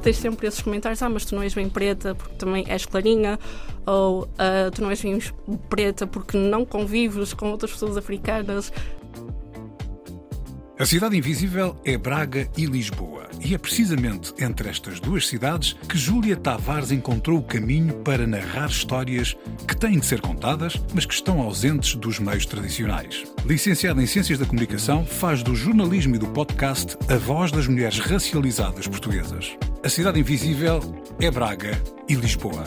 Tens sempre esses comentários, ah, mas tu não és bem preta porque também és clarinha, ou ah, tu não és bem preta porque não convives com outras pessoas africanas. A cidade invisível é Braga e Lisboa. E é precisamente entre estas duas cidades que Júlia Tavares encontrou o caminho para narrar histórias que têm de ser contadas, mas que estão ausentes dos meios tradicionais. Licenciada em Ciências da Comunicação, faz do jornalismo e do podcast a voz das mulheres racializadas portuguesas. A cidade invisível é Braga e Lisboa.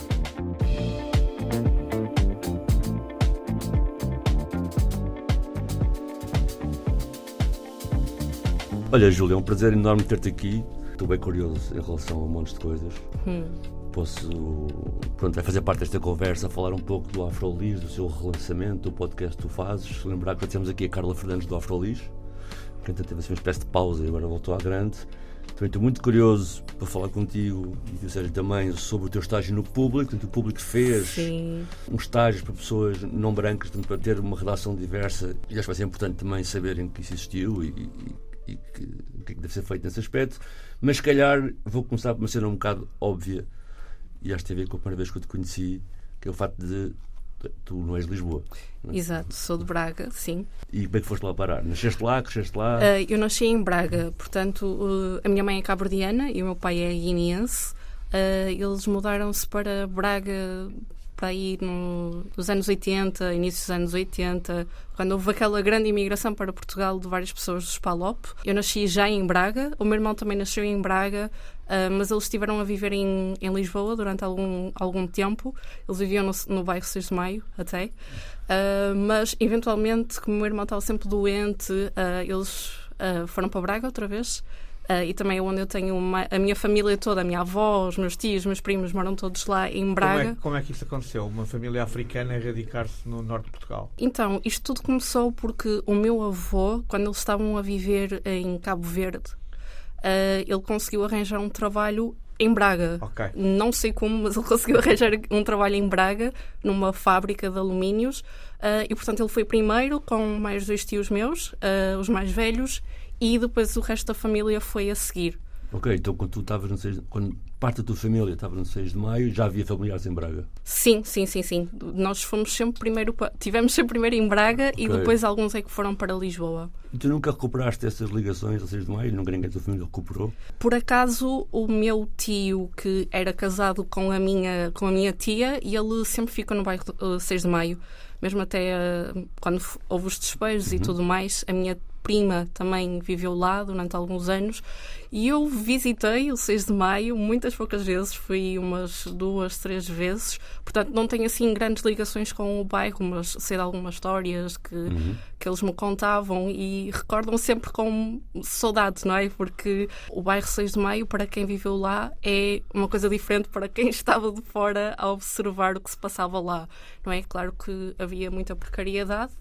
Olha, Júlia, é um prazer enorme ter-te aqui. Estou bem curioso em relação a um monte de coisas. Hum. Posso, pronto, vai fazer parte desta conversa, falar um pouco do Afrolis, do seu relançamento, do podcast que tu fazes. Lembrar que temos aqui a Carla Fernandes do Afrolis, que então teve assim uma espécie de pausa e agora voltou à grande. Também estou muito curioso para falar contigo e do Sérgio também sobre o teu estágio no público. Portanto, o público fez Sim. um estágio para pessoas não brancas, portanto, para ter uma redação diversa. E acho que vai ser importante também saberem que isso existiu e, e, e que, o que é que deve ser feito nesse aspecto. Mas se calhar vou começar por uma cena um bocado óbvia, e acho que teve a ver com a primeira vez que eu te conheci, que é o facto de tu não és de Lisboa. Não é? Exato, sou de Braga, sim. E como é que foste lá parar? Nasceste lá, cresceste lá? Ah, eu nasci em Braga, portanto, uh, a minha mãe é cabo-verdiana e o meu pai é guineense. Ah, eles mudaram-se para Braga para aí no, nos anos 80, início dos anos 80, quando houve aquela grande imigração para Portugal de várias pessoas dos PALOP. Eu nasci já em Braga, o meu irmão também nasceu em Braga, ah, mas eles estiveram a viver em, em Lisboa durante algum, algum tempo. Eles viviam no, no bairro 6 de Maio, até. Ah, mas, eventualmente, como o meu irmão estava sempre doente, ah, eles foram para Braga outra vez. Ah, e também é onde eu tenho uma- a minha família toda, a minha avó, os meus tios, os meus primos moram todos lá em Como Braga. é, como é que isso aconteceu? Uma família africana a radicar-se no norte de Portugal? Então, isto tudo começou porque o meu avô, quando eles estavam a viver em Cabo Verde, ah, ele conseguiu arranjar um trabalho em Braga. Ok. Não sei como, mas ele conseguiu arranjar um trabalho em Braga, numa fábrica de alumínios. ah, e, portanto, ele foi primeiro com mais dois tios meus, os mais velhos, e depois o resto da família foi a seguir. Ok, então quando tu estavas no 6 quando parte da tua família estava no 6 de maio, já havia familiares em Braga. Sim, sim, sim, sim. Nós fomos sempre primeiro, pa- tivemos sempre primeiro em Braga e Ok. depois alguns é que foram para Lisboa. E tu nunca recuperaste essas ligações ao 6 de maio? Nunca ninguém da tua família recuperou? Por acaso, o meu tio, que era casado com a minha, com a minha tia, e ele sempre ficou no bairro uh, 6 de Maio. Mesmo até uh, quando houve os despejos e tudo mais, a minha prima também viveu lá durante alguns anos. E eu visitei o 6 de Maio muitas poucas vezes, fui umas duas, três vezes. Portanto, não tenho assim grandes ligações com o bairro, mas sei de algumas histórias que, que eles me contavam e recordam sempre com saudade, não é? Porque o bairro 6 de Maio, para quem viveu lá, é uma coisa diferente para quem estava de fora a observar o que se passava lá, não é? Claro que havia muita precariedade,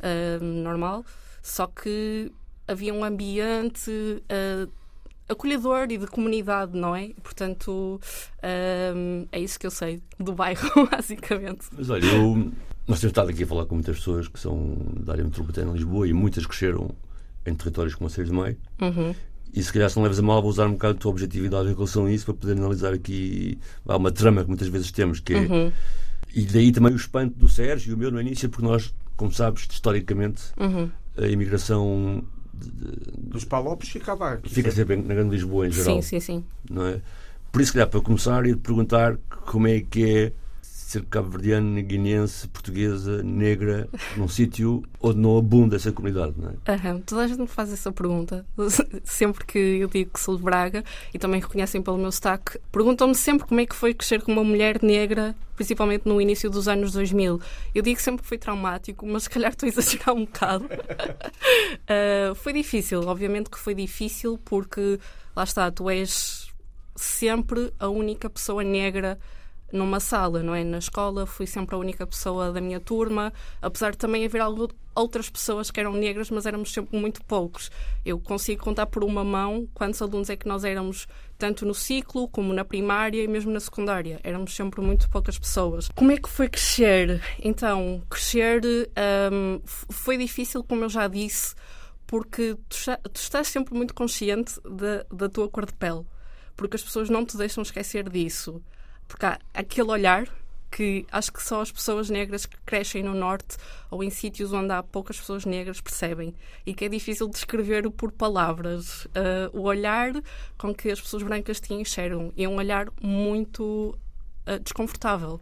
ah, normal, só que havia um ambiente ah, acolhedor e de comunidade, não é? Portanto, ah, é isso que eu sei do bairro, basicamente. Mas olha, eu, nós temos estado aqui a falar com muitas pessoas que são da área metropolitana de Lisboa e muitas cresceram em territórios como o 6 de maio. Uhum. E se calhar se não leves a mal, vou usar um bocado a tua objetividade em relação a isso para poder analisar aqui há uma trama que muitas vezes temos, que é, Uhum. e daí também o espanto do Sérgio e o meu no início, porque nós, como sabes, historicamente, Uhum. A imigração de- de- Dos Palopes ficava aqui. fica sempre na Grande Lisboa em geral. Sim, sim, sim. não é? Por isso, calhar, para começar, e perguntar como é que é ser cabo-verdiano, guineense, portuguesa, negra, num sítio onde não abunda essa comunidade, não é? Aham, Toda a gente me faz essa pergunta. Sempre que eu digo que sou de Braga e também reconhecem pelo meu sotaque, perguntam-me sempre como é que foi crescer com uma mulher negra principalmente no início dos anos 2000. Eu digo sempre que foi traumático, mas se calhar estou a exagerar um bocado. uh, foi difícil, obviamente que foi difícil, porque lá está, tu és sempre a única pessoa negra numa sala, não é? Na escola fui sempre a única pessoa da minha turma, apesar de também haver algo, outras pessoas que eram negras, mas éramos sempre muito poucos. Eu consigo contar por uma mão quantos alunos é que nós éramos, tanto no ciclo como na primária e mesmo na secundária. Éramos sempre muito poucas pessoas. Como é que foi crescer? Então, crescer um, foi difícil, como eu já disse, porque tu, tu estás sempre muito consciente da, da tua cor de pele. Porque as pessoas não te deixam esquecer disso. Porque há aquele olhar que acho que só as pessoas negras que crescem no norte ou em sítios onde há poucas pessoas negras percebem e que é difícil descrever por palavras. Uh, o olhar com que as pessoas brancas te enxergam é um olhar muito uh, desconfortável.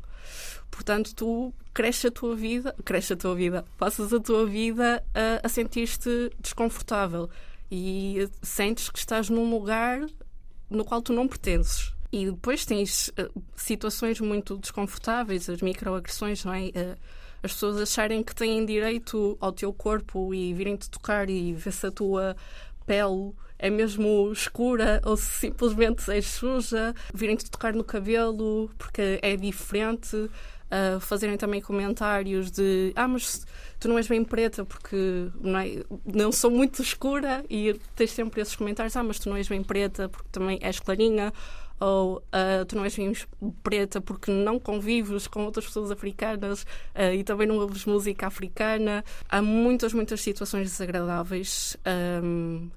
Portanto, tu cresces a tua vida, cresces a tua vida, passas a tua vida uh, a sentir-te desconfortável e sentes que estás num lugar no qual tu não pertences. E depois tens uh, situações muito desconfortáveis, as microagressões, não é? Uh, as pessoas acharem que têm direito ao teu corpo e virem-te tocar e ver se a tua pele é mesmo escura ou se simplesmente és suja, virem-te tocar no cabelo porque é diferente, uh, fazerem também comentários de ah, mas tu não és bem preta porque não, é, não sou muito escura e tens sempre esses comentários, ah, mas tu não és bem preta porque também és clarinha ou uh, tu não és preta porque não convives com outras pessoas africanas uh, e também não ouves música africana. Há muitas, muitas situações desagradáveis. Um,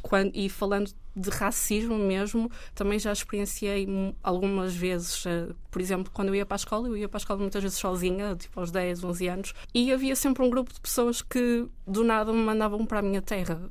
quando, e falando de racismo mesmo, também já experienciei algumas vezes. Por exemplo, quando eu ia para a escola, eu ia para a escola muitas vezes sozinha, tipo aos 10, 11 anos, e havia sempre um grupo de pessoas que do nada me mandavam para a minha terra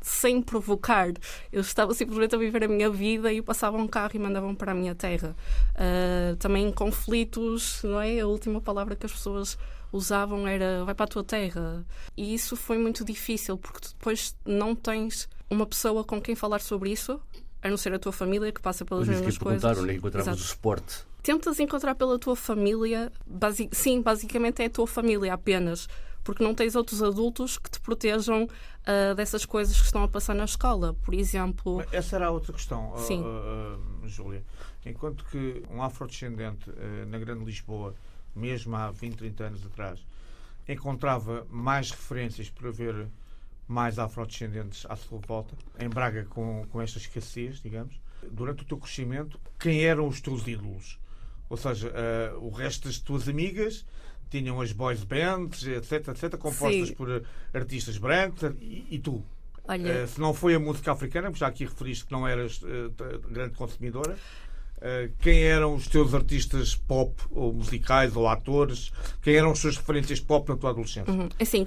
sem provocar. Eu estava simplesmente a viver a minha vida e passavam um carro e mandavam para a minha terra. Uh, também conflitos, não é? A última palavra que as pessoas usavam era vai para a tua terra. E isso foi muito difícil porque depois não tens uma pessoa com quem falar sobre isso, a não ser a tua família que passa pelas Mas mesmas coisas. Onde que encontramos o suporte? Tentas encontrar pela tua família, basic... sim, basicamente é a tua família apenas porque não tens outros adultos que te protejam uh, dessas coisas que estão a passar na escola. Por exemplo. Essa era a outra questão, Sim. Uh, uh, Júlia. Enquanto que um afrodescendente na Grande Lisboa, mesmo há 20, 30 anos atrás, encontrava mais referências para ver mais afrodescendentes à sua volta, em Braga com, com esta escassez, digamos. Durante o teu crescimento, quem eram os teus ídolos? Ou seja, uh, o resto das tuas amigas tinham as boys bands, etc, etc, compostas Sim. por artistas brancos e, e tu. Olha... Uh, se não foi a música africana, porque já aqui referiste que não eras uh, grande consumidora, uh, quem eram os teus artistas pop, ou musicais, ou atores? Quem eram as suas referências pop na tua adolescência? Uhum. Assim,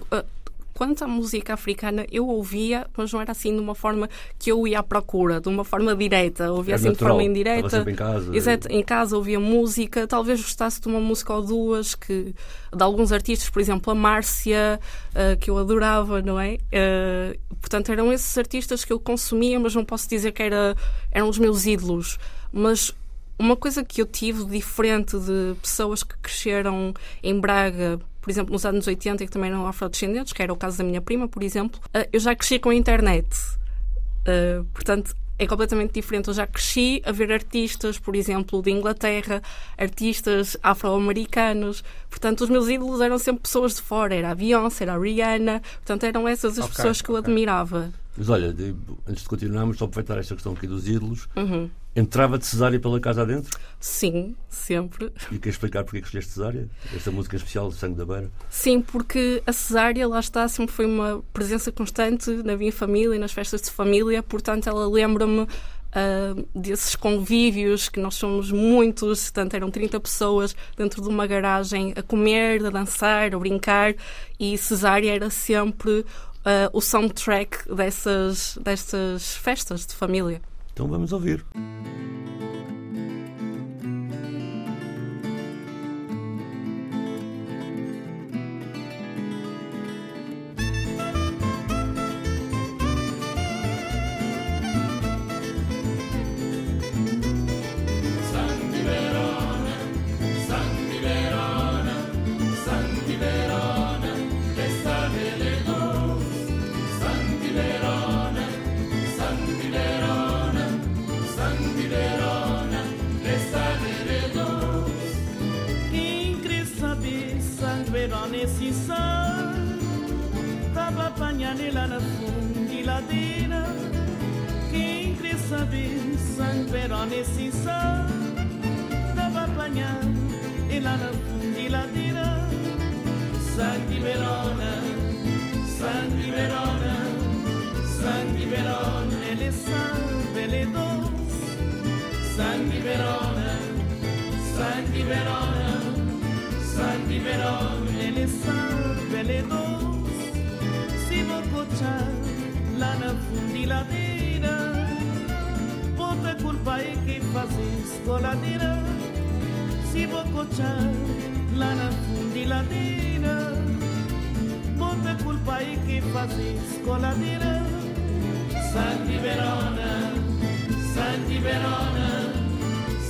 quanto à música africana, eu ouvia, mas não era assim de uma forma que eu ia à procura, de uma forma direta. Ouvia assim natural. de forma indireta. em casa. Exato, em casa ouvia música, talvez gostasse de uma música ou duas, que, de alguns artistas, por exemplo, a Márcia, uh, que eu adorava, não é? Uh, portanto, eram esses artistas que eu consumia, mas não posso dizer que era, eram os meus ídolos. Mas uma coisa que eu tive diferente de pessoas que cresceram em Braga, por exemplo, nos anos 80, que também eram afrodescendentes, que era o caso da minha prima, por exemplo, eh, eu já cresci com a internet. Uh, portanto, é completamente diferente. Eu já cresci a ver artistas, por exemplo, de Inglaterra, artistas afro-americanos. Portanto, os meus ídolos eram sempre pessoas de fora. Era a Beyoncé, era a Rihanna. Portanto, eram essas as okay, pessoas que eu okay. admirava. Mas olha, antes de continuarmos, só aproveitar esta questão aqui dos ídolos. Uhum. Entrava de cesárea pela casa adentro? Sim, sempre. E queres explicar porque é que escolheste cesárea? Esta música especial do Sangue da Beira? Sim, porque a cesárea, lá está, sempre foi uma presença constante na minha família e nas festas de família, portanto, ela lembra-me Uh, desses convívios, que nós somos muitos, portanto eram 30 pessoas dentro de uma garagem a comer, a dançar, a brincar, e cesárea era sempre uh, o soundtrack dessas, dessas festas de família. Então vamos ouvir. San nera nella raffondi latena che in cresta di San Perone si sa da Papagna e la raffondi latena San di Verona San di Verona San di Verona e le salve le San di Verona San di Verona San di Verona e le salve si vou cochar lá na fundiladeira Bota culpa é que fazes coladeira Se vou cochar lá na fundiladeira Bota culpa é que fazes coladeira Santi Verona, Santi Verona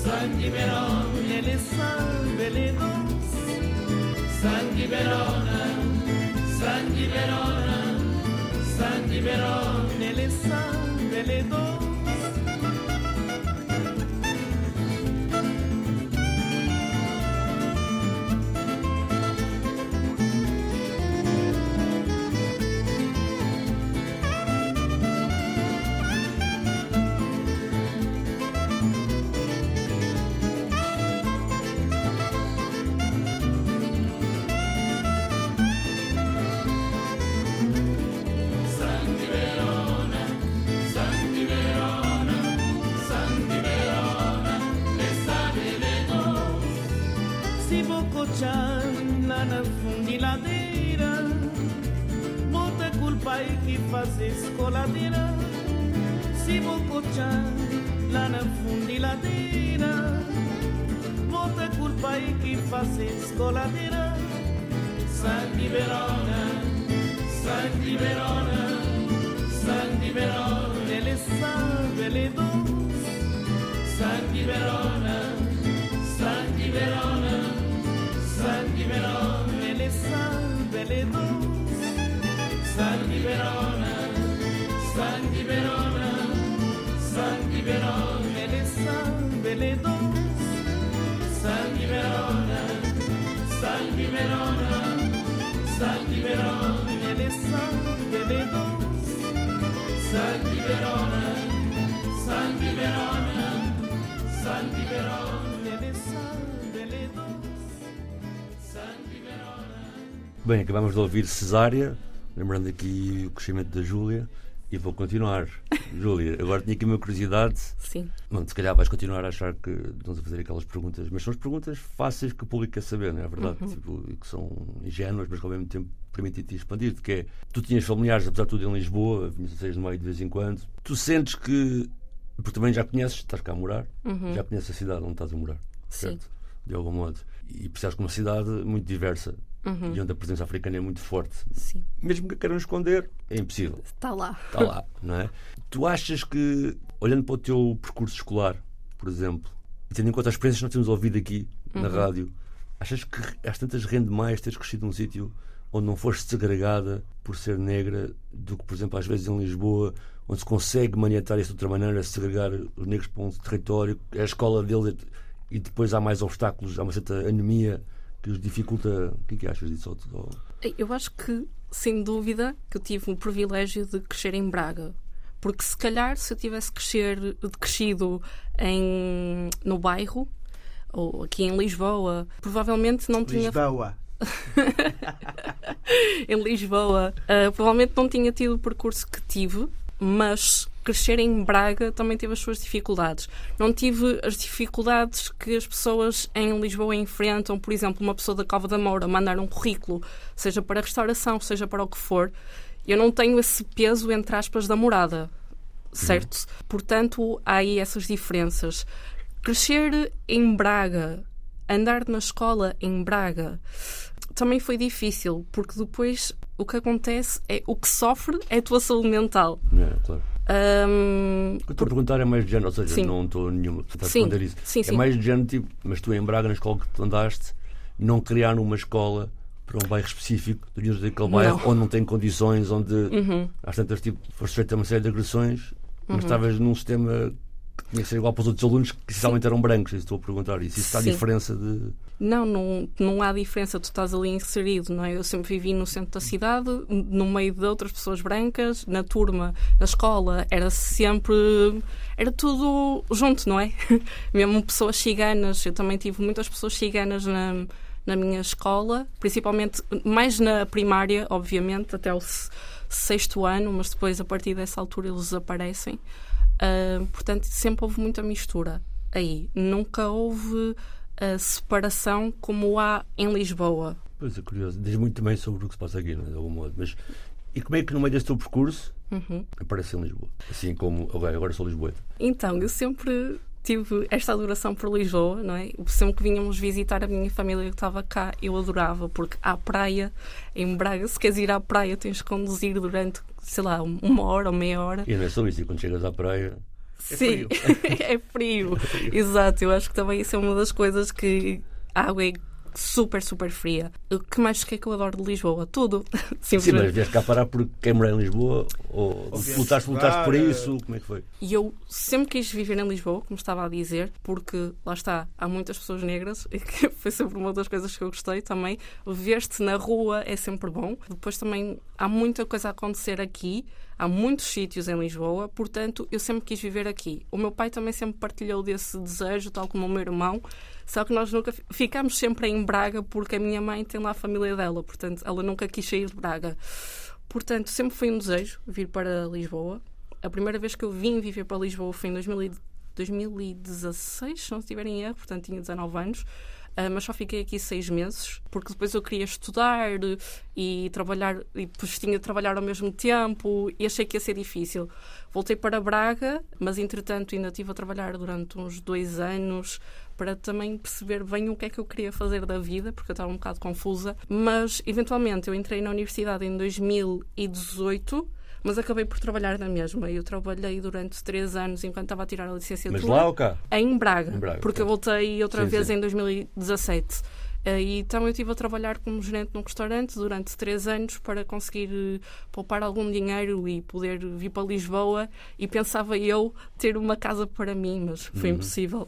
Santi Verona, ele sabe, ele doce Santi Verona, Santi Verona biberon, ele são, ele dor. rose svolaterà. San Verona, Santi Verona, Santi Verona, nelle salve le dos. San Verona, Santi Verona, Santi Verona, nelle salve le dos. San Verona, Santi Verona. Bem, acabamos de ouvir Cesária, lembrando aqui o crescimento da Júlia, e vou continuar. Júlia, agora tinha aqui uma curiosidade. Sim. Bom, se calhar vais continuar a achar que estamos a fazer aquelas perguntas, mas são as perguntas fáceis que o público quer saber, não é verdade? Uhum. Tipo, que são ingênuas, mas que ao mesmo tempo permitem-te expandir. Que é, tu tinhas familiares, apesar de tudo, em Lisboa, vinhas no meio de vez em quando. Tu sentes que, porque também já conheces, estás cá a morar, uhum. já conheces a cidade onde estás a morar, certo? Sim. De algum modo. E percebes que uma cidade muito diversa, uhum. e onde a presença africana é muito forte. Sim. Mesmo que queiram esconder, é impossível. Está lá. Está lá, não é? Tu achas que, olhando para o teu percurso escolar, por exemplo, e tendo em conta as experiências que nós temos ouvido aqui uhum. na rádio, achas que às tantas rende mais teres crescido num sítio onde não foste segregada por ser negra do que, por exemplo, às vezes em Lisboa, onde se consegue maniatar isso de outra maneira, segregar os negros para um território, é a escola deles e depois há mais obstáculos, há uma certa anemia que os dificulta. O que é que achas disso? Eu acho que, sem dúvida, que eu tive o privilégio de crescer em Braga. Porque se calhar se eu tivesse crescer, crescido em, no bairro, ou aqui em Lisboa, provavelmente não tinha. Lisboa. em Lisboa, uh, provavelmente não tinha tido o percurso que tive, mas crescer em Braga também teve as suas dificuldades. Não tive as dificuldades que as pessoas em Lisboa enfrentam, por exemplo, uma pessoa da Cova da Moura mandar um currículo, seja para restauração, seja para o que for. Eu não tenho esse peso, entre aspas, da morada, certo? Uhum. Portanto, há aí essas diferenças. Crescer em Braga, andar na escola em Braga, também foi difícil, porque depois o que acontece é o que sofre é a tua saúde mental. É, claro. Um, o que estou a perguntar é mais de género, ou seja, sim. não estou nenhuma a responder isso. Sim, é mais de género, tipo, mas tu em Braga, na escola que tu andaste, não criar uma escola para um bairro específico do daquele bairro não. onde não tem condições, onde uhum. às tantas tipo, foste feita uma série de agressões, mas uhum. estavas num sistema tinha que ser igual para os outros alunos que essencialmente eram brancos, estou a perguntar. Isso, isso está a diferença de. Não, não, não há diferença, tu estás ali inserido, não é? Eu sempre vivi no centro da cidade, no meio de outras pessoas brancas, na turma, na escola, era sempre. Era tudo junto, não é? Mesmo pessoas ciganas, eu também tive muitas pessoas ciganas na, na minha escola, principalmente, mais na primária, obviamente, até o se- sexto ano, mas depois, a partir dessa altura, eles desaparecem. Ah, portanto, sempre houve muita mistura aí. Nunca houve a separação como há em Lisboa. Pois é, curioso. Diz muito também sobre o que se passa aqui, não é? de algum modo. Mas, e como é que no meio desse teu percurso Uhum. aparece em Lisboa? Assim como. Agora sou Lisboeta. Então, eu sempre tive esta adoração por Lisboa, não é? Sempre que vínhamos visitar a minha família que estava cá, eu adorava, porque há praia em Braga. Se queres ir à praia, tens que conduzir durante, sei lá, uma hora ou meia hora. E não é só isso, e quando chegas à praia. Sim, é frio. Exato, eu acho que também isso é uma das coisas que a água é super, super fria. O que mais que é que eu adoro de Lisboa? Tudo. Sim, mas vieste cá parar porque quem mora em Lisboa? Ou, Ou lutaste, lutaste por isso? Como é que foi? E eu sempre quis viver em Lisboa, como estava a dizer, porque lá está, há muitas pessoas negras, e que foi sempre uma das coisas que eu gostei também. Ver-te na rua é sempre bom. Depois também há muita coisa a acontecer aqui, há muitos sítios em Lisboa, portanto eu sempre quis viver aqui. O meu pai também sempre partilhou desse desejo, tal como o meu irmão, só que nós nunca fi- ficámos sempre em Braga porque a minha mãe tem lá a família dela, portanto ela nunca quis sair de Braga. Portanto, sempre foi um desejo vir para Lisboa. A primeira vez que eu vim viver para Lisboa foi em 2000 e- 2016, se não estiver em erro, portanto tinha 19 anos. Ah, mas só fiquei aqui seis meses, porque depois eu queria estudar e trabalhar, e depois tinha de trabalhar ao mesmo tempo, e achei que ia ser difícil. Voltei para Braga, mas entretanto ainda estive a trabalhar durante uns dois anos para também perceber bem o que é que eu queria fazer da vida, porque eu estava um bocado confusa. Mas eventualmente eu entrei na universidade em 2018 mas acabei por trabalhar na mesma. Eu trabalhei durante três anos enquanto estava a tirar a licenciatura. Mas lá ou cá? Em Braga, Em Braga, porque eu ok. voltei outra Sim, vez sim. em 2017. Eh, E então eu estive a trabalhar como gerente num restaurante durante três anos para conseguir eh, poupar algum dinheiro e poder vir para Lisboa. E pensava eu ter uma casa para mim, mas foi Uhum. impossível.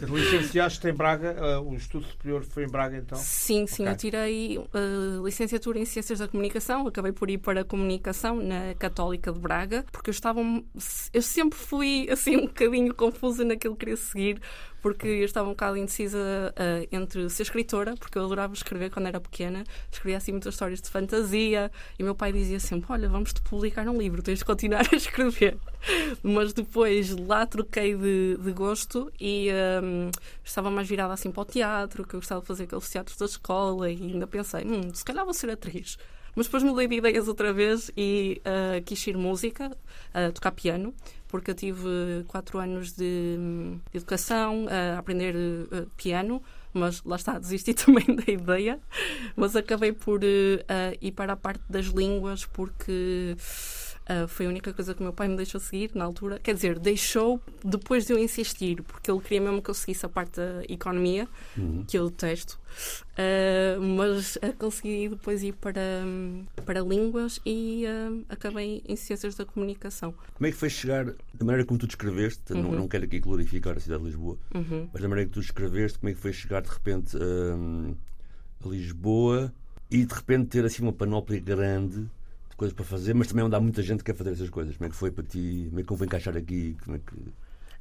Licenciaste em Braga, ah, o estudo superior foi em Braga então? Sim, sim, Ok. eu tirei eh, licenciatura em Ciências da Comunicação, acabei por ir para a Comunicação na Católica de Braga, porque eu estava. Eu sempre fui assim um bocadinho confusa naquilo que queria seguir, porque eu estava um bocado indecisa eh, entre ser escritora, porque eu adorava escrever quando era pequena, escrevia assim muitas histórias de fantasia, e meu pai dizia sempre: Olha, vamos-te publicar um livro, tens de continuar a escrever. Mas depois lá troquei de, de gosto e hum, estava mais virada assim para o teatro, que eu gostava de fazer aqueles teatros da escola, e ainda pensei: hum, se calhar vou ser atriz. Mas depois mudei de ideias outra vez e ah, quis ir música, a tocar piano, porque eu tive quatro anos de, de educação a aprender eh, piano, mas lá está, desisti também da ideia. Mas acabei por ah, ir para a parte das línguas porque ah, foi a única coisa que o meu pai me deixou seguir na altura. Quer dizer, deixou depois de eu insistir, porque ele queria mesmo que eu seguisse a parte da economia, Uhum. que eu detesto. Ah, mas ah, consegui depois ir para, para línguas e ah, acabei em ciências da comunicação. Como é que foi chegar, da maneira como tu descreveste, não, Uhum. não quero aqui glorificar a cidade de Lisboa, Uhum. mas da maneira que tu descreveste, como é que foi chegar de repente a Lisboa e de repente ter assim uma panóplia grande de coisas para fazer, mas também onde há muita gente que quer fazer essas coisas. Como é que foi para ti? Como é que convém encaixar aqui? Como é que...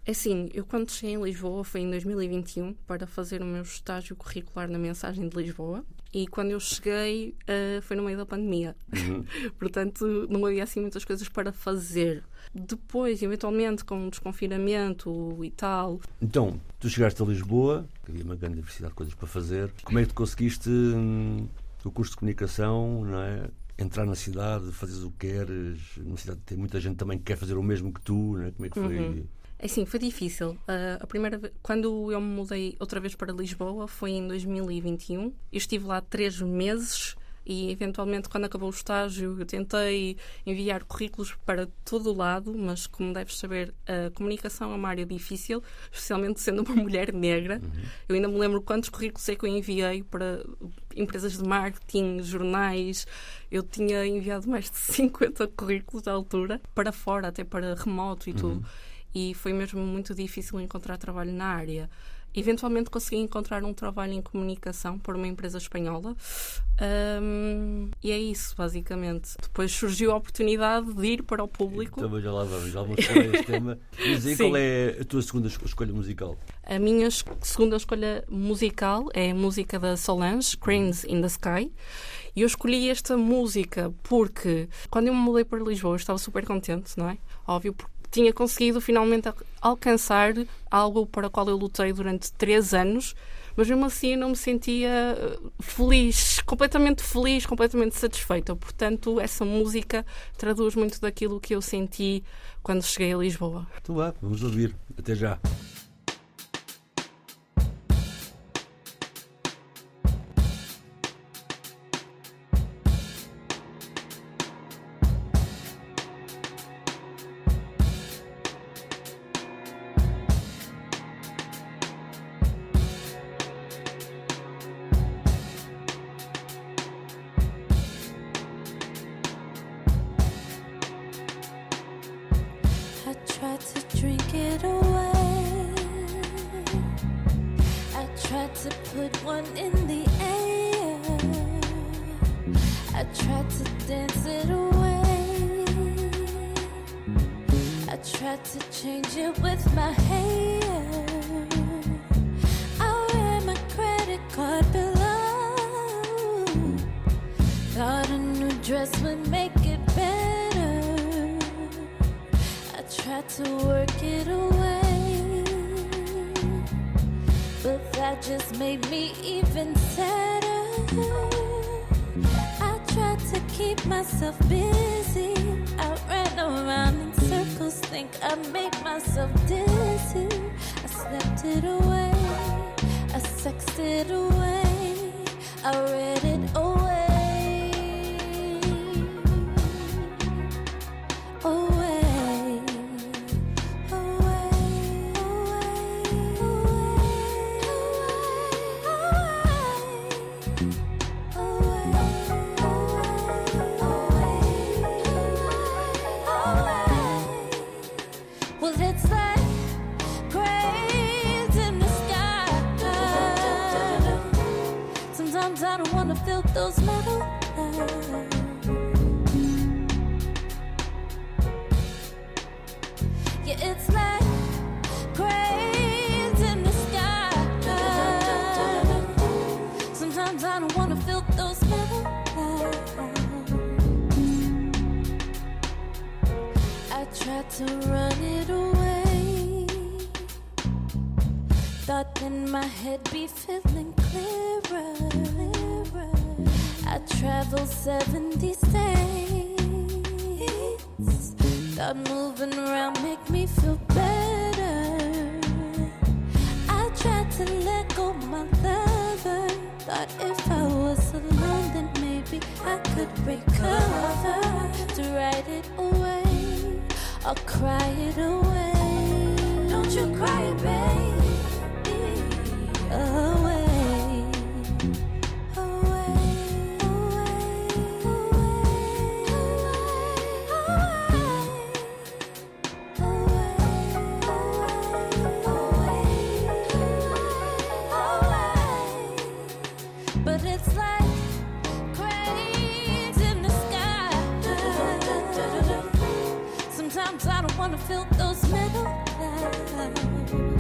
É assim, eu quando cheguei em Lisboa foi em 2021 para fazer o meu estágio curricular na mensagem de Lisboa e quando eu cheguei ah, foi no meio da pandemia. Uhum. Portanto, não havia assim muitas coisas para fazer. Depois, eventualmente, com o desconfinamento e tal, Então, tu chegaste a Lisboa, havia uma grande diversidade de coisas para fazer. Como é que tu conseguiste hum, o curso de comunicação, não é? Entrar na cidade, fazeres o que queres. Na cidade tem muita gente também que quer fazer o mesmo que tu, não é? Como é que foi? Uhum. Assim, foi difícil. Ah, a primeira vez, quando eu me mudei outra vez para Lisboa foi em 2021. Eu estive lá três meses e, eventualmente, quando acabou o estágio, eu tentei enviar currículos para todo o lado, mas, como deves saber, a comunicação é uma área difícil, especialmente sendo uma mulher negra. Eu ainda me lembro quantos currículos é que eu enviei para empresas de marketing, jornais. Eu tinha enviado mais de 50 currículos à altura, para fora, até para remoto e tudo. e foi mesmo muito difícil encontrar trabalho na área. Eventualmente consegui encontrar um trabalho em comunicação por uma empresa espanhola um, e é isso, basicamente. Depois surgiu a oportunidade de ir para o público. Também já lá vamos, já vamos falar este tema. Mas aí qual é a tua segunda escolha musical? A minha segunda escolha musical é a música da Solange, Cranes in the Sky. E eu escolhi esta música porque quando eu me mudei para Lisboa eu estava super contente, não é? Óbvio, porque tinha conseguido finalmente alcançar algo para o qual eu lutei durante três anos, mas mesmo assim eu não me sentia eh, feliz, completamente feliz, completamente satisfeita. Portanto, essa música traduz muito daquilo que eu senti quando cheguei a Lisboa. Então vá, vamos ouvir. Até já. to put one in the air. I tried to dance it away. I tried to change it with my hair. I ran my credit card below. Thought a new dress would make it better. I tried to work it away. that just made me even sadder. I tried to keep myself busy. I ran around in circles, think I made myself dizzy. I slept it away, I sexed it away, I read it over. I don't wanna fill those metal lines. Yeah, it's like cranes in the sky. Sometimes I don't wanna fill those metal lines. I tried to run it away. Thought in my head be filled I travel 70 states. Thought moving around make me feel better. I tried to let go my lover. Thought if I was alone, then maybe I could recover to write it away or cry it away. Don't you cry, babe. Away. Sometimes I don't wanna feel those middle lines.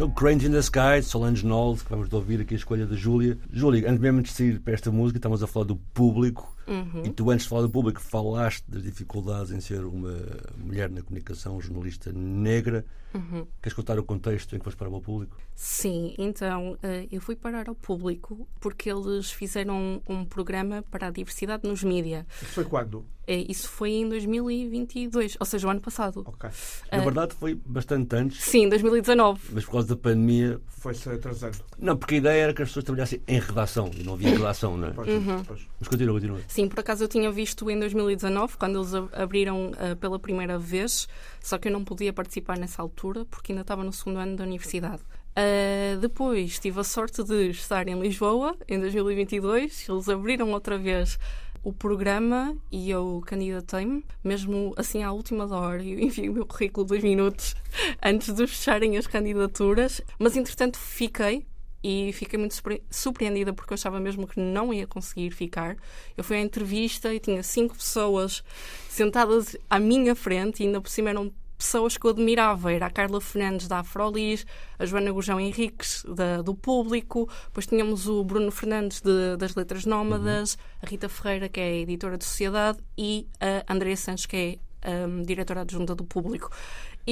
Então, Cranes in the Sky, Solange Knowles, que vamos ouvir aqui a escolha da Júlia. Júlia, antes mesmo de sair para esta música, estamos a falar do público. Uhum. E tu, antes de falar do público, falaste das dificuldades em ser uma mulher na comunicação, jornalista negra. Uhum. Queres contar o contexto em que foste parar ao público? Sim, então eh, eu fui parar ao público porque eles fizeram um, programa para a diversidade nos mídias. Isso foi quando? É, isso foi em 2022, ou seja, o ano passado. Ok. Na uh, verdade foi bastante antes. Sim, 2019. Mas por causa da pandemia. Foi-se atrasando. Não, porque a ideia era que as pessoas trabalhassem em redação e não havia redação, não é? Pois, uhum. pois. Mas continua, continua. Sim, por acaso eu tinha visto em 2019, quando eles abriram uh, pela primeira vez, só que eu não podia participar nessa altura porque ainda estava no segundo ano da universidade. Uh, depois tive a sorte de estar em Lisboa em 2022. Eles abriram outra vez o programa e eu candidatei-me, mesmo assim à última hora. Eu enviei o meu currículo dois minutos antes de fecharem as candidaturas, mas entretanto fiquei e fiquei muito surpreendida porque eu achava mesmo que não ia conseguir ficar. Eu fui à entrevista e tinha cinco pessoas sentadas à minha frente e ainda por cima eram pessoas que eu admirava. Era a Carla Fernandes da Afrolis, a Joana Gujão Henriques da, do Público, depois tínhamos o Bruno Fernandes de, das Letras Nómadas, uhum. a Rita Ferreira, que é editora de Sociedade, e a Andrea Sanches, que é um, diretora adjunta do Público.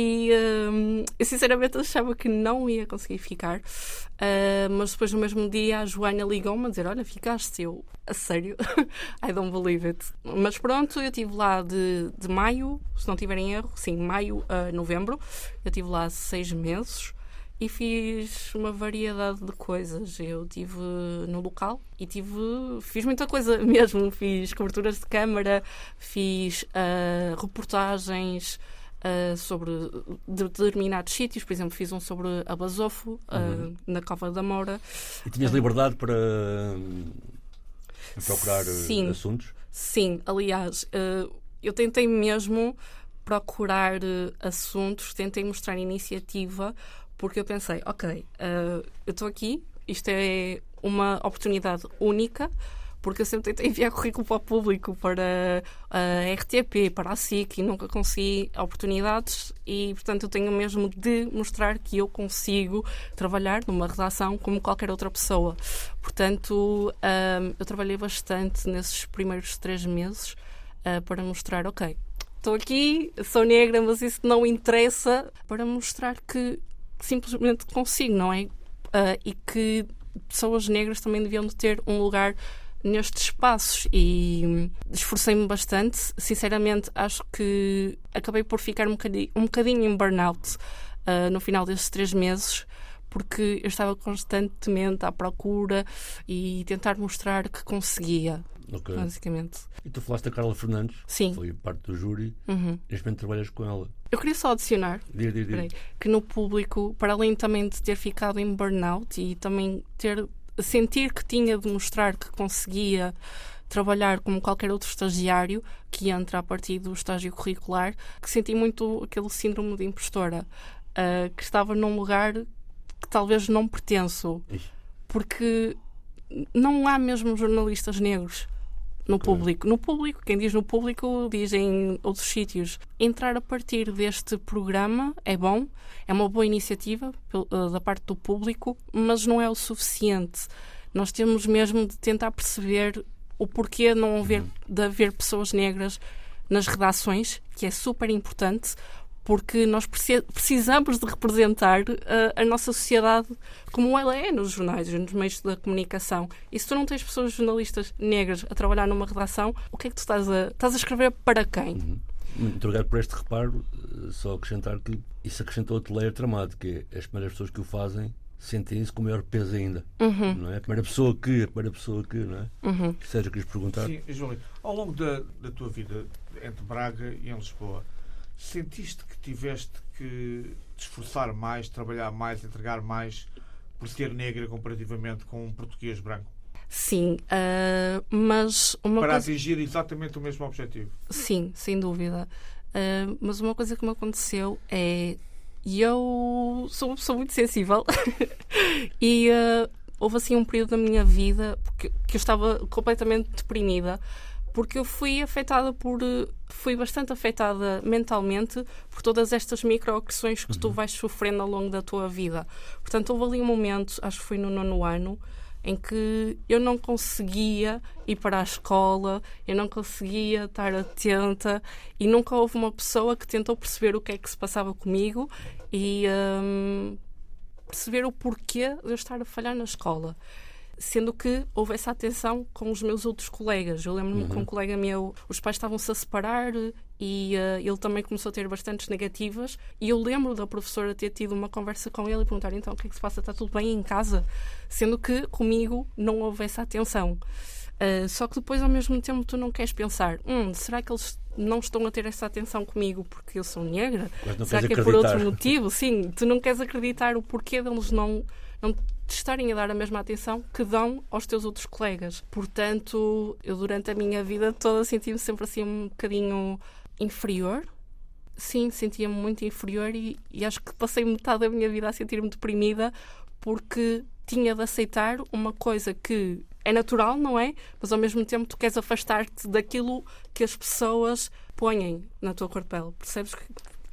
E um, eu sinceramente achava que não ia conseguir ficar, uh, mas depois no mesmo dia a Joana ligou-me a dizer: Olha, ficaste. Eu, a sério, I don't believe it. Mas pronto, eu estive lá de, de maio, se não tiverem erro, sim, maio a novembro. Eu estive lá seis meses e fiz uma variedade de coisas. Eu tive no local e tive fiz muita coisa mesmo. Fiz coberturas de câmara, fiz uh, reportagens uh, sobre determinados sítios. Por exemplo, fiz um sobre a Basofo, uh, uhum. na Cova da Moura. E tinhas liberdade para procurar sim, assuntos? Sim, aliás, eu tentei mesmo procurar assuntos, tentei mostrar iniciativa, porque eu pensei, ok, eu estou aqui, isto é uma oportunidade única porque eu sempre tentei enviar currículo para o público, para a RTP, para a SIC e nunca consegui oportunidades e, portanto, eu tenho mesmo de mostrar que eu consigo trabalhar numa redação como qualquer outra pessoa. Portanto, um, eu trabalhei bastante nesses primeiros três meses uh, para mostrar, ok, estou aqui, sou negra, mas isso não interessa, para mostrar que simplesmente consigo, não é? Uh, e que pessoas negras também deviam ter um lugar nestes espaços e esforcei-me bastante. Sinceramente, acho que acabei por ficar um bocadinho, um bocadinho em burnout uh, no final desses três meses, porque eu estava constantemente à procura e tentar mostrar que conseguia. Okay. Basicamente. E tu falaste da Carla Fernandes, Sim. foi parte do júri, uhum. neste momento trabalhas com ela. Eu queria só adicionar dir, dir. Peraí, que no público, para além também de ter ficado em burnout e também ter sentir que tinha de mostrar que conseguia trabalhar como qualquer outro estagiário que entra a partir do estágio curricular, que senti muito aquele síndrome de impostora, uh, que estava num lugar que talvez não pertenço, porque não há mesmo jornalistas negros no público. No público, quem diz no público diz em outros sítios. Entrar a partir deste programa é bom, é uma boa iniciativa eh, da parte do público, mas não é o suficiente. Nós temos mesmo de tentar perceber o porquê não haver, uhum. de haver pessoas negras nas redações, que é super importante, porque nós precisamos de representar uh, a nossa sociedade como ela é nos jornais, nos meios da comunicação. E se tu não tens pessoas jornalistas negras a trabalhar numa redação, o que é que tu estás a, estás a escrever para quem? Uhum. Muito obrigado por este reparo. Eh, só acrescentar que isso acrescentou outro layer tramado, que é as primeiras pessoas que o fazem sentem isso com maior peso ainda. Uhum. Não é? A primeira pessoa que, a primeira pessoa que, não é? Uhum. Seja, queres perguntar? Sim, Júlio, ao longo da, da tua vida entre Braga e em Lisboa, Sentiste que tiveste que te esforçar mais, trabalhar mais, entregar mais por ser negra comparativamente com um português branco? Sim, uh, mas uma Para coisa... atingir exatamente o mesmo objetivo? Sim, sem dúvida. Uh, mas uma coisa que me aconteceu é. Eu sou uma pessoa muito sensível e uh, houve assim um período da minha vida que, que eu estava completamente deprimida porque eu fui afetada por. fui bastante afetada mentalmente por todas estas microagressões que uhum. tu vais sofrendo ao longo da tua vida. Portanto, houve ali um momento, acho que foi no nono ano, em que eu não conseguia ir para a escola, eu não conseguia estar atenta e nunca houve uma pessoa que tentou perceber o que é que se passava comigo e um, perceber o porquê de eu estar a falhar na escola sendo que houve essa atenção com os meus outros colegas. Eu lembro-me uhum. que um colega meu, os pais estavam-se a separar e uh, ele também começou a ter bastantes negativas. E eu lembro da professora ter tido uma conversa com ele e perguntar: então o que é que se passa? Está tudo bem em casa? Sendo que comigo não houve essa atenção. Uh, só que depois, ao mesmo tempo, tu não queres pensar: hum, será que eles não estão a ter essa atenção comigo porque eu sou negra? Será que é por outro motivo? Sim, tu não queres acreditar o porquê deles não, não de estarem a dar a mesma atenção que dão aos teus outros colegas. Portanto, eu durante a minha vida toda senti-me sempre assim um bocadinho inferior. Sim, sentia-me muito inferior e, e acho que passei metade da minha vida a sentir-me deprimida porque tinha de aceitar uma coisa que é natural, não é? Mas ao mesmo tempo tu queres afastar-te daquilo que as pessoas põem na tua cor de pele. Percebes que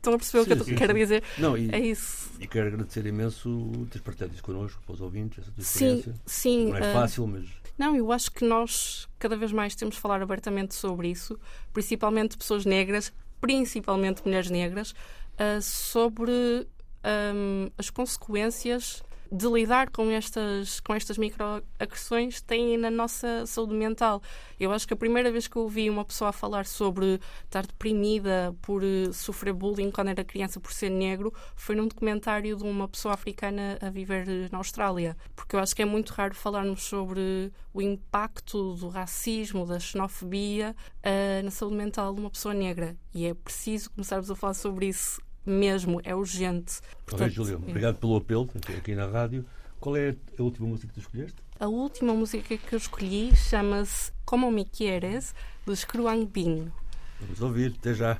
Estão a perceber sim, o que eu quero dizer? Não, e, é isso. E quero agradecer imenso teres partilhado isso connosco, para os ouvintes, essa experiência. Sim, sim. Não é uh, fácil, mas. Não, eu acho que nós cada vez mais temos de falar abertamente sobre isso, principalmente pessoas negras, principalmente mulheres negras, uh, sobre um, as consequências de lidar com estas, com estas microagressões têm na nossa saúde mental. Eu acho que a primeira vez que eu ouvi uma pessoa falar sobre estar deprimida por uh, sofrer bullying quando era criança por ser negro foi num documentário de uma pessoa africana a viver eh, na Austrália. Porque eu acho que é muito raro falarmos sobre o impacto do racismo, da xenofobia uh, na saúde mental de uma pessoa negra. E é preciso começarmos a falar sobre isso mesmo, é urgente. Portanto, Júlio, é. obrigado pelo apelo aqui na rádio. Qual é a última música que tu escolheste? A última música que eu escolhi chama-se Como Me Quieres, dos Cruang Bin. Vamos ouvir, até já.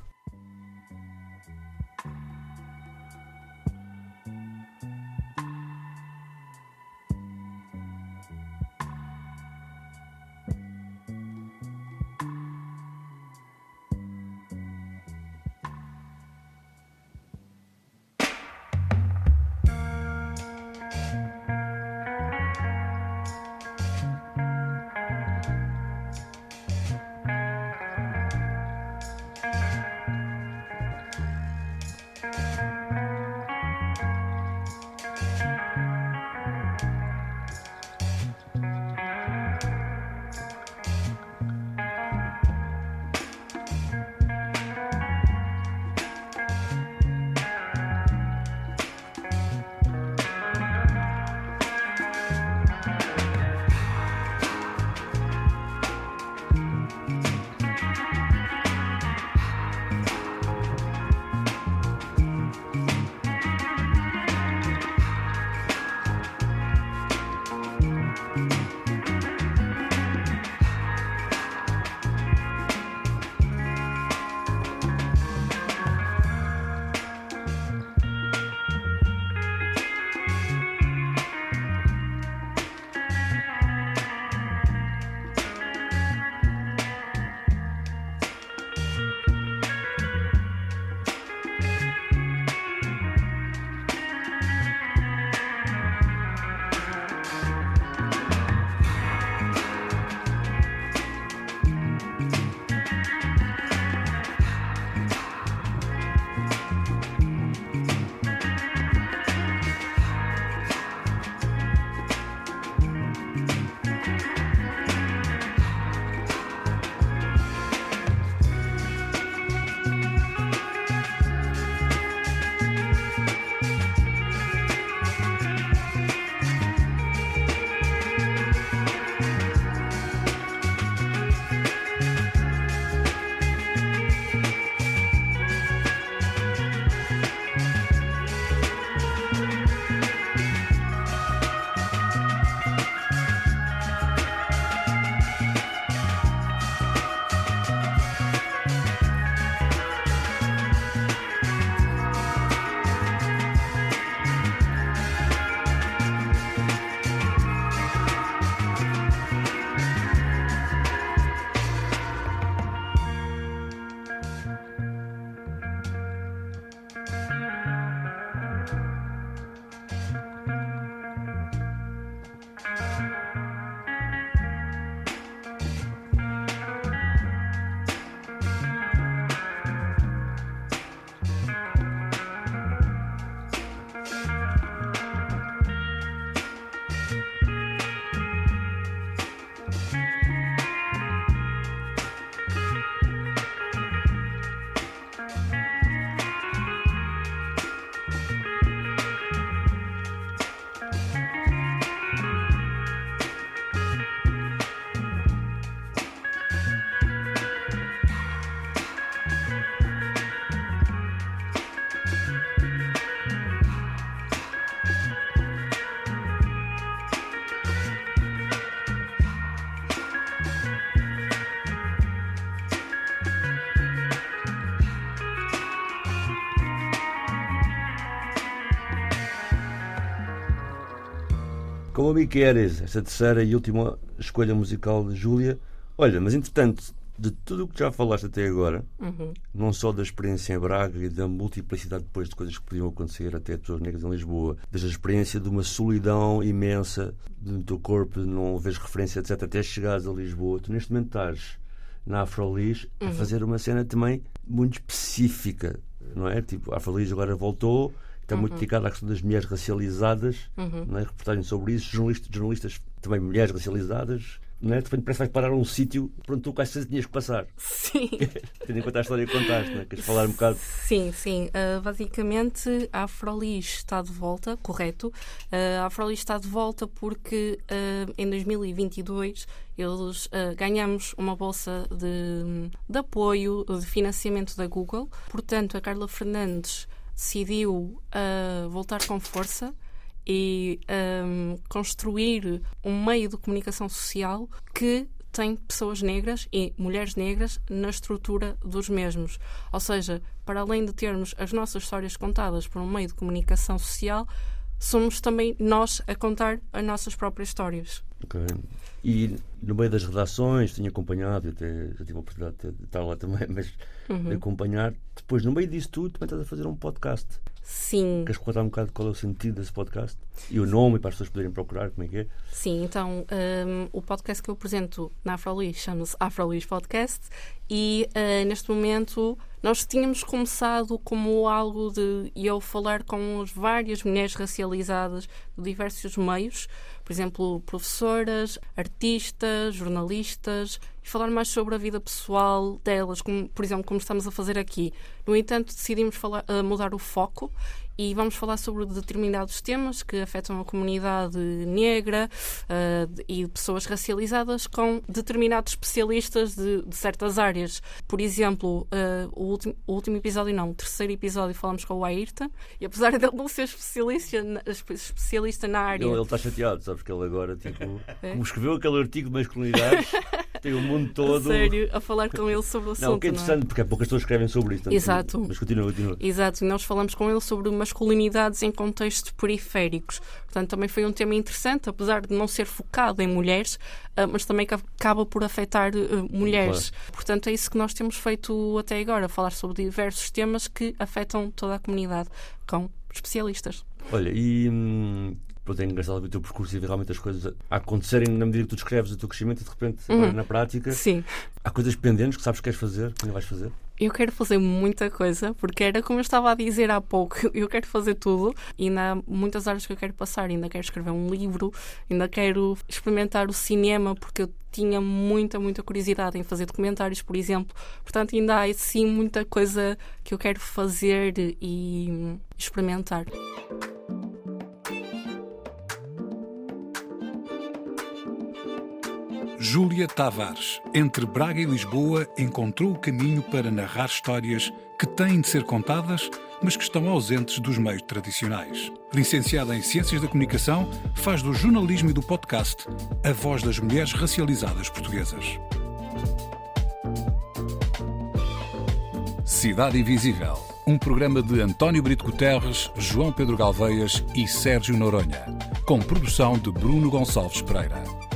Como me queres? Esta terceira e última escolha musical de Júlia. Olha, mas entretanto, de tudo o que já falaste até agora, Uhum. não só da experiência em Braga e da multiplicidade depois de coisas que podiam acontecer até a pessoas negras em Lisboa, desde a experiência de uma solidão imensa do teu corpo, não vês referência, etc., até chegares a Lisboa, tu neste momento estás na Afrolis a fazer uma cena também muito específica, não é? Tipo, a Afrolis agora voltou, está muito dedicada à questão das mulheres racializadas, não é? reportagem sobre isso, jornalistas, jornalistas também mulheres racializadas, não é? De repente parece que vais parar a um sítio por onde tu quase tinhas que passar, Sim. tendo em conta a história que contaste, não é? Queres falar um bocado Sim, sim. Uh, basicamente, a Afrolis está de volta, correto. Uh, a Afrolis está de volta porque uh, em 2022 eles ganhamos uma bolsa de, de apoio, de financiamento da Google. Portanto, a Carla Fernandes decidiu uh, voltar com força e um, construir um meio de comunicação social que tem pessoas negras e mulheres negras na estrutura dos mesmos. Ou seja, para além de termos as nossas histórias contadas por um meio de comunicação social, somos também nós a contar as nossas próprias histórias. Ok. E no meio das redações, tinha acompanhado, até já tive a oportunidade de estar lá também, mas de acompanhar. Depois, no meio disso tudo, também estás a fazer um podcast. Sim, Queres contar um bocado qual é o sentido desse podcast? E o nome, para as pessoas poderem procurar, como é que é? sim. Então, um, o podcast que eu apresento na Afrolis chama-se Afrolis Podcast e uh, neste momento nós tínhamos começado como algo de eu falar com as várias mulheres racializadas de diversos meios, por exemplo, professoras, artistas, jornalistas, e falar mais sobre a vida pessoal delas, como, por exemplo, como estamos a fazer aqui. No entanto, decidimos falar, uh, mudar o foco e vamos falar sobre determinados temas que afetam a comunidade negra uh, e pessoas racializadas com determinados especialistas de, de certas áreas. Por exemplo, uh, o, último, o último episódio, não, o terceiro episódio, falamos com o Ayrton e apesar dele não ser especialista na, espe- especialista na área. Ele, ele está chateado, sabes que ele agora, tipo, É. como escreveu aquele artigo de masculinidades, tem o mundo a todo. sério, a falar com ele sobre o assunto. Não, o que é é? interessante, porque há poucas pessoas que escrevem sobre isso. Exato. Mas continua, continua. Exato, e nós falamos com ele sobre masculinidades em contextos periféricos. Portanto, também foi um tema interessante, apesar de não ser focado em mulheres, ah, mas também ca- acaba por afetar ah, mulheres. Portanto, é isso que nós temos feito até agora, falar sobre diversos temas que afetam toda a comunidade, com especialistas. Olha, e. Hum, pronto, é engraçado ver o teu percurso e ver realmente as coisas acontecerem na medida que tu descreves o teu crescimento e de repente, agora na prática, Sim. há coisas pendentes que sabes que queres fazer, que vais fazer. Eu quero fazer muita coisa, porque era como eu estava a dizer há pouco, eu quero fazer tudo e ainda há muitas áreas que eu quero passar. Ainda quero escrever um livro, ainda quero experimentar o cinema, porque eu tinha muita, muita curiosidade em fazer documentários, por exemplo. Portanto, ainda há sim muita coisa que eu quero fazer e experimentar. Júlia Tavares, entre Braga e Lisboa, encontrou o caminho para narrar histórias que têm de ser contadas, mas que estão ausentes dos meios tradicionais. Licenciada em Ciências da Comunicação, faz do jornalismo e do podcast a voz das mulheres racializadas portuguesas. Cidade Invisível, um programa de António Brito Guterres, João Pedro Galveias e Sérgio Noronha, com produção de Bruno Gonçalves Pereira.